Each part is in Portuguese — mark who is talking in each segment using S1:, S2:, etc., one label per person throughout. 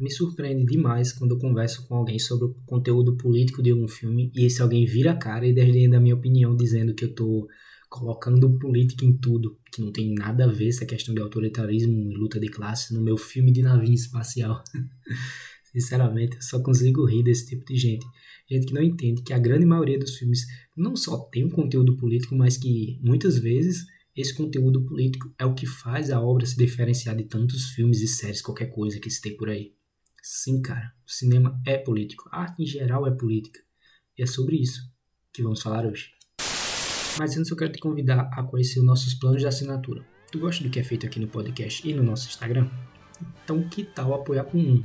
S1: me surpreende demais quando eu converso com alguém sobre o conteúdo político de algum filme e esse alguém vira a cara e desdém da minha opinião dizendo que eu tô colocando política em tudo, que não tem nada a ver essa questão de autoritarismo e luta de classe no meu filme de navio espacial. Sinceramente, eu só consigo rir desse tipo de gente. Gente que não entende que a grande maioria dos filmes não só tem um conteúdo político, mas que muitas vezes esse conteúdo político é o que faz a obra se diferenciar de tantos filmes e séries, qualquer coisa que se tem por aí. Sim, cara, o cinema é político, a arte em geral é política. E é sobre isso que vamos falar hoje. Mas antes eu quero te convidar a conhecer os nossos planos de assinatura. Tu gosta do que é feito aqui no podcast e no nosso Instagram? Então que tal apoiar com um?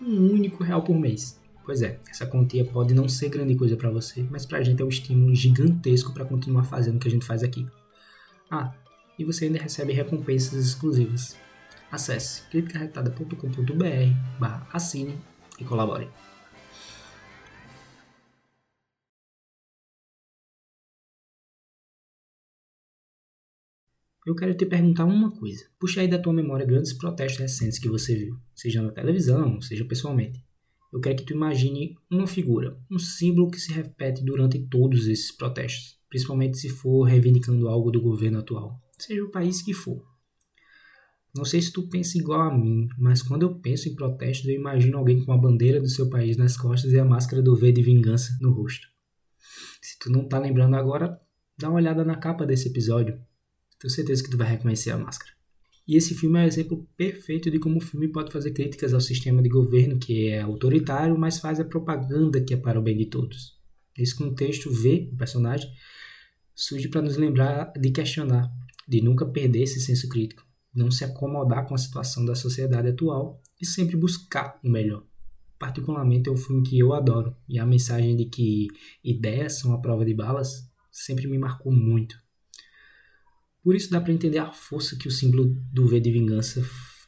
S1: Um único real por mês. Pois é, essa quantia pode não ser grande coisa para você, mas pra gente é um estímulo gigantesco para continuar fazendo o que a gente faz aqui. Ah, e você ainda recebe recompensas exclusivas. Acesse criticarretada.com.br barra assine e colabore. Eu quero te perguntar uma coisa. Puxa aí da tua memória grandes protestos recentes que você viu, seja na televisão, seja pessoalmente. Eu quero que tu imagine uma figura, um símbolo que se repete durante todos esses protestos principalmente se for reivindicando algo do governo atual, seja o país que for. Não sei se tu pensa igual a mim, mas quando eu penso em protestos, eu imagino alguém com a bandeira do seu país nas costas e a máscara do V de vingança no rosto. Se tu não tá lembrando agora, dá uma olhada na capa desse episódio. Tenho certeza que tu vai reconhecer a máscara. E esse filme é um exemplo perfeito de como o filme pode fazer críticas ao sistema de governo que é autoritário, mas faz a propaganda que é para o bem de todos. Nesse contexto, V, o personagem, surge para nos lembrar de questionar, de nunca perder esse senso crítico, não se acomodar com a situação da sociedade atual e sempre buscar o melhor. Particularmente é um filme que eu adoro e a mensagem de que ideias são a prova de balas sempre me marcou muito. Por isso dá para entender a força que o símbolo do V de vingança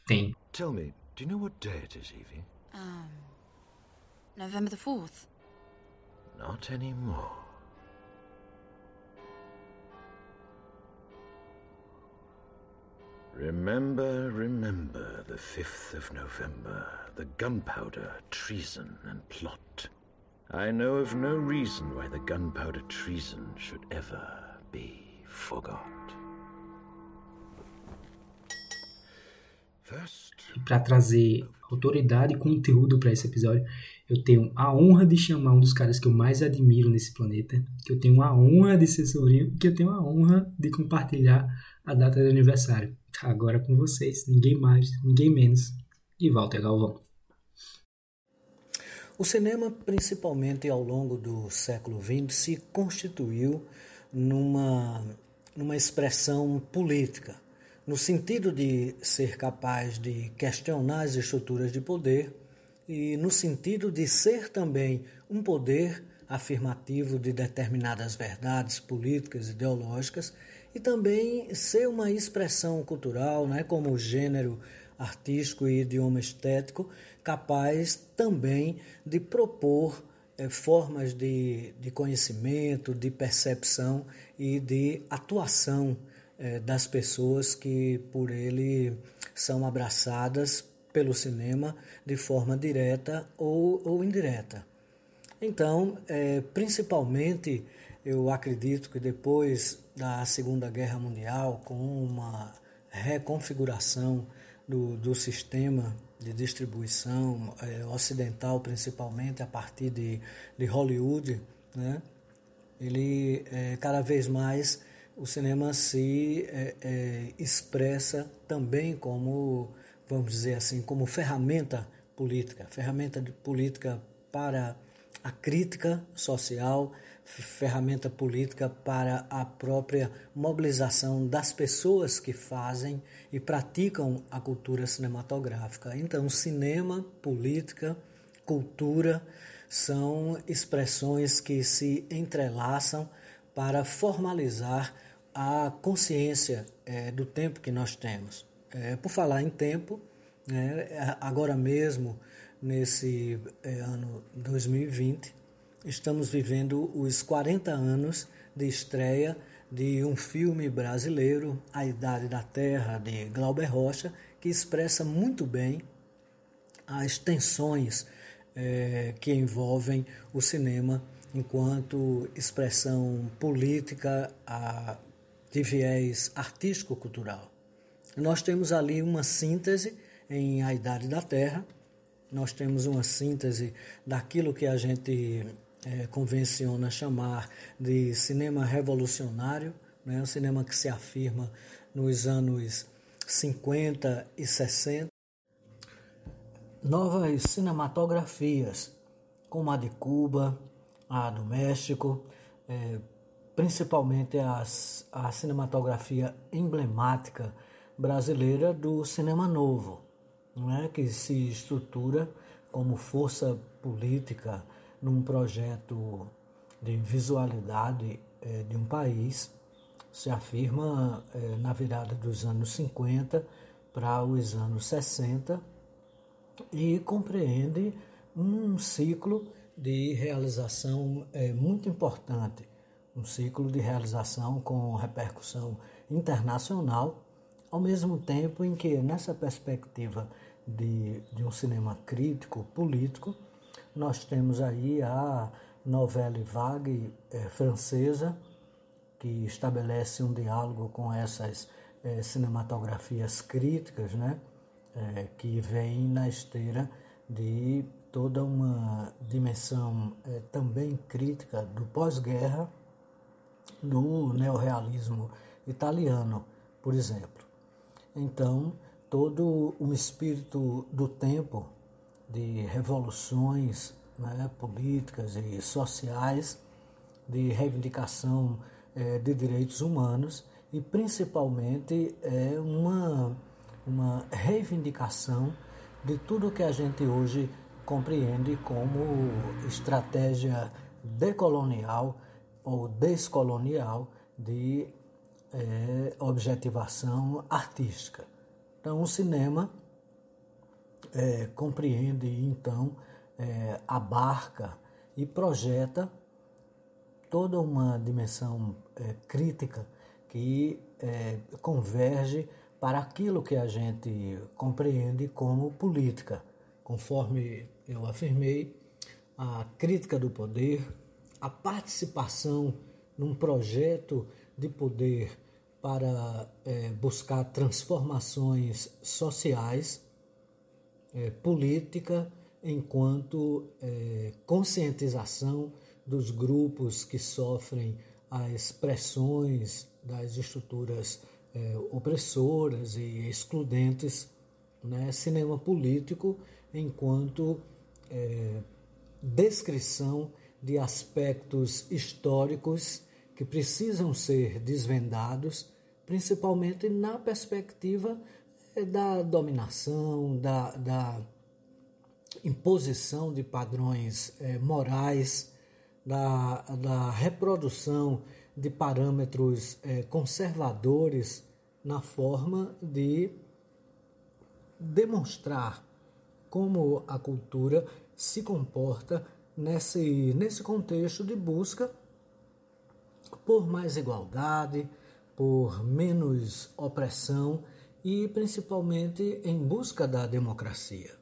S1: tem. Tell me, do you know what day it is, Evie? Um, November the 4th. Not anymore. Remember, remember the 5th of November, the gunpowder, treason, and plot. I know of no reason why the gunpowder treason should ever be forgot. E para trazer autoridade e conteúdo para esse episódio, eu tenho a honra de chamar um dos caras que eu mais admiro nesse planeta, que eu tenho a honra de ser sobrinho, que eu tenho a honra de compartilhar a data de aniversário. Agora com vocês, ninguém mais, ninguém menos, e Walter Galvão.
S2: O cinema, principalmente ao longo do século XX, se constituiu numa, numa expressão política, no sentido de ser capaz de questionar as estruturas de poder e no sentido de ser também um poder afirmativo de determinadas verdades políticas, ideológicas e também ser uma expressão cultural, né, como gênero artístico e idioma estético, capaz também de propor é, formas de, de conhecimento, de percepção e de atuação é, das pessoas que por ele são abraçadas pelo cinema de forma direta ou, ou indireta. Então, é, principalmente, eu acredito que depois da Segunda Guerra Mundial, com uma reconfiguração do, do sistema de distribuição é, ocidental, principalmente a partir de, de Hollywood, né? ele é, cada vez mais o cinema se é, é, expressa também como, vamos dizer assim, como ferramenta política, ferramenta de política para a crítica social, ferramenta política para a própria mobilização das pessoas que fazem e praticam a cultura cinematográfica. Então, cinema, política, cultura são expressões que se entrelaçam para formalizar a consciência é, do tempo que nós temos. É, por falar em tempo, né, agora mesmo, nesse é, ano 2020, estamos vivendo os 40 anos de estreia de um filme brasileiro, A Idade da Terra, de Glauber Rocha, que expressa muito bem as tensões é, que envolvem o cinema enquanto expressão política a, de viés artístico-cultural. Nós temos ali uma síntese em A Idade da Terra, nós temos uma síntese daquilo que a gente é, convenciona chamar de cinema revolucionário, né? um cinema que se afirma nos anos 50 e 60. Novas cinematografias, como a de Cuba, a do México, é, principalmente as, a cinematografia emblemática brasileira do cinema novo, não é? que se estrutura como força política num projeto de visualidade é, de um país, se afirma é, na virada dos anos 50 para os anos 60 e compreende um ciclo de realização é, muito importante, um ciclo de realização com repercussão internacional, ao mesmo tempo em que, nessa perspectiva de, de um cinema crítico, político, nós temos aí a novela vague é, francesa, que estabelece um diálogo com essas é, cinematografias críticas, né, é, que vem na esteira de toda uma dimensão também crítica do pós-guerra, do neorrealismo italiano, por exemplo. Então, todo um espírito do tempo de revoluções né, políticas e sociais, de reivindicação é, de direitos humanos e principalmente é uma, uma reivindicação de tudo que a gente hoje compreende como estratégia decolonial ou descolonial de é, objetivação artística. Então, o cinema é, compreende, então, é, abarca e projeta toda uma dimensão é, crítica que é, converge para aquilo que a gente compreende como política, conforme eu afirmei, a crítica do poder, a participação num projeto de poder para é, buscar transformações sociais é, política enquanto é, conscientização dos grupos que sofrem as pressões das estruturas é, opressoras e excludentes, né? cinema político enquanto é, descrição de aspectos históricos que precisam ser desvendados, principalmente na perspectiva é da dominação, da, da imposição de padrões é, morais, da, da reprodução de parâmetros é, conservadores na forma de demonstrar como a cultura se comporta nesse, nesse contexto de busca por mais igualdade, por menos opressão e principalmente em busca da democracia.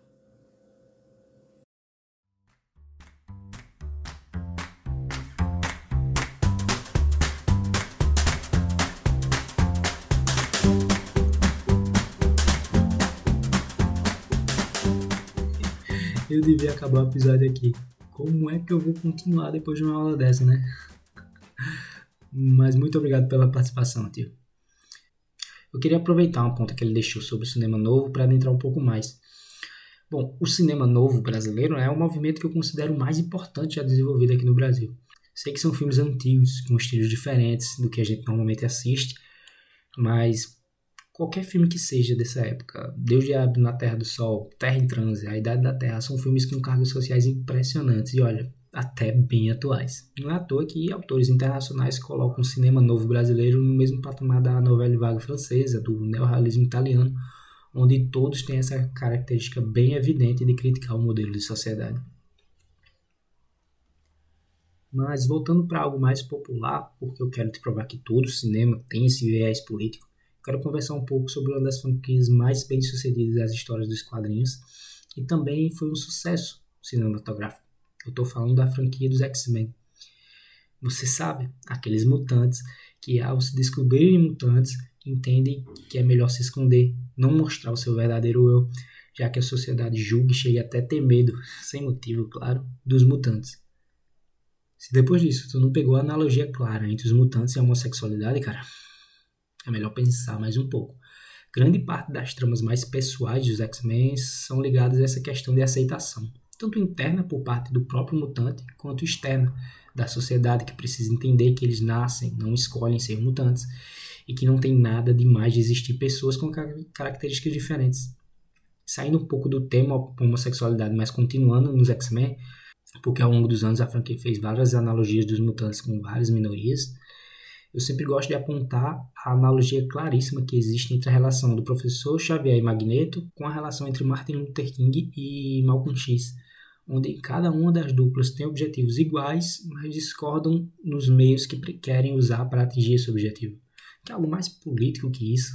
S1: Eu devia acabar o episódio aqui. Como é que eu vou continuar depois de uma aula dessa, né? Mas muito obrigado pela participação, tio. Eu queria aproveitar uma ponta que ele deixou sobre o cinema novo para adentrar um pouco mais. Bom, o cinema novo brasileiro é um movimento que eu considero mais importante já desenvolvido aqui no Brasil. Sei que são filmes antigos, com estilos diferentes do que a gente normalmente assiste, mas qualquer filme que seja dessa época, Deus Diabo na Terra do Sol, Terra em Transe, A Idade da Terra, são filmes com cargos sociais impressionantes. E olha, até bem atuais. Não é à toa que autores internacionais colocam o cinema novo brasileiro no mesmo patamar da novela vague francesa, do neorrealismo italiano, onde todos têm essa característica bem evidente de criticar o modelo de sociedade. Mas voltando para algo mais popular, porque eu quero te provar que todo cinema tem esse viés político, quero conversar um pouco sobre uma das franquias mais bem sucedidas das histórias dos quadrinhos, e também foi um sucesso cinematográfico. Eu estou falando da franquia dos X-Men. Você sabe, aqueles mutantes que ao se descobrirem mutantes entendem que é melhor se esconder, não mostrar o seu verdadeiro eu, já que a sociedade julga e chega até ter medo, sem motivo, claro, dos mutantes. Se depois disso tu não pegou a analogia clara entre os mutantes e a homossexualidade, cara, é melhor pensar mais um pouco. Grande parte das tramas mais pessoais dos X-Men são ligadas a essa questão de aceitação, tanto interna por parte do próprio mutante, quanto externa da sociedade que precisa entender que eles nascem, não escolhem ser mutantes e que não tem nada de mais de existir pessoas com características diferentes. Saindo um pouco do tema homossexualidade, mas continuando nos X-Men, porque ao longo dos anos a franquia fez várias analogias dos mutantes com várias minorias, eu sempre gosto de apontar a analogia claríssima que existe entre a relação do professor Xavier e Magneto com a relação entre Martin Luther King e Malcolm X onde cada uma das duplas tem objetivos iguais, mas discordam nos meios que querem usar para atingir esse objetivo. Que é algo mais político que isso.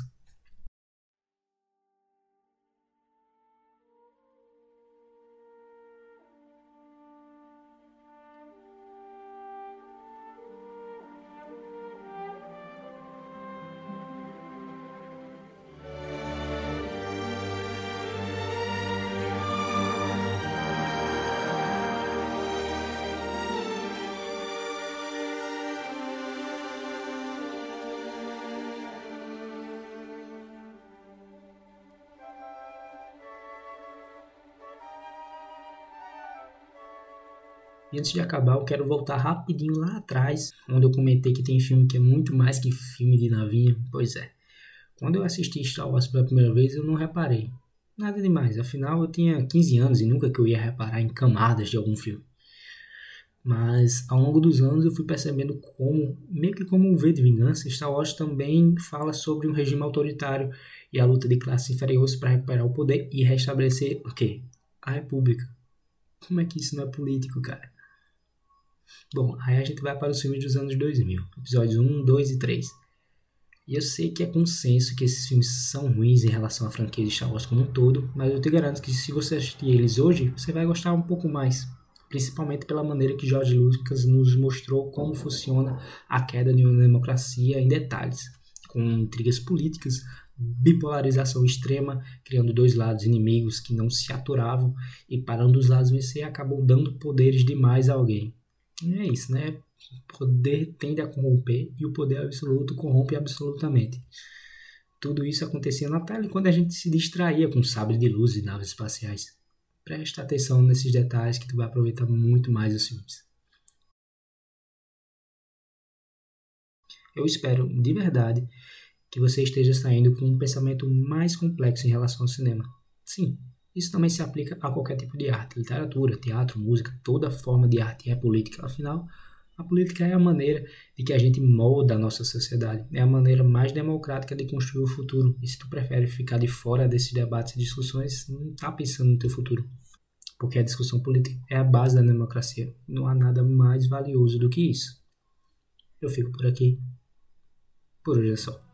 S1: E antes de acabar, eu quero voltar rapidinho lá atrás, onde eu comentei que tem filme que é muito mais que filme de navinha. Pois é. Quando eu assisti Star Wars pela primeira vez, eu não reparei. Nada demais, afinal eu tinha 15 anos e nunca que eu ia reparar em camadas de algum filme. Mas ao longo dos anos eu fui percebendo como, meio que como um V de vingança, Star Wars também fala sobre um regime autoritário e a luta de classes inferiores para recuperar o poder e restabelecer o quê? A república. Como é que isso não é político, cara? Bom, aí a gente vai para os filmes dos anos 2000, episódios 1, 2 e 3. E eu sei que é consenso que esses filmes são ruins em relação à franquia de Star Wars como um todo, mas eu te garanto que se você assistir eles hoje, você vai gostar um pouco mais. Principalmente pela maneira que George Lucas nos mostrou como funciona a queda de uma democracia em detalhes, com intrigas políticas, bipolarização extrema, criando dois lados inimigos que não se aturavam e para um dos lados vencer acabou dando poderes demais a alguém. É isso, né? O poder tende a corromper e o poder absoluto corrompe absolutamente. Tudo isso acontecia na tela quando a gente se distraía com sabre de luz e naves espaciais. Presta atenção nesses detalhes que tu vai aproveitar muito mais os filmes. Eu espero, de verdade, que você esteja saindo com um pensamento mais complexo em relação ao cinema. Sim, isso também se aplica a qualquer tipo de arte, literatura, teatro, música, toda forma de arte é política. Afinal, a política é a maneira de que a gente molda a nossa sociedade, é a maneira mais democrática de construir o futuro. E se tu prefere ficar de fora desses debates e discussões, não está pensando no teu futuro. Porque a discussão política é a base da democracia. Não há nada mais valioso do que isso. Eu fico por aqui. Por hoje é só.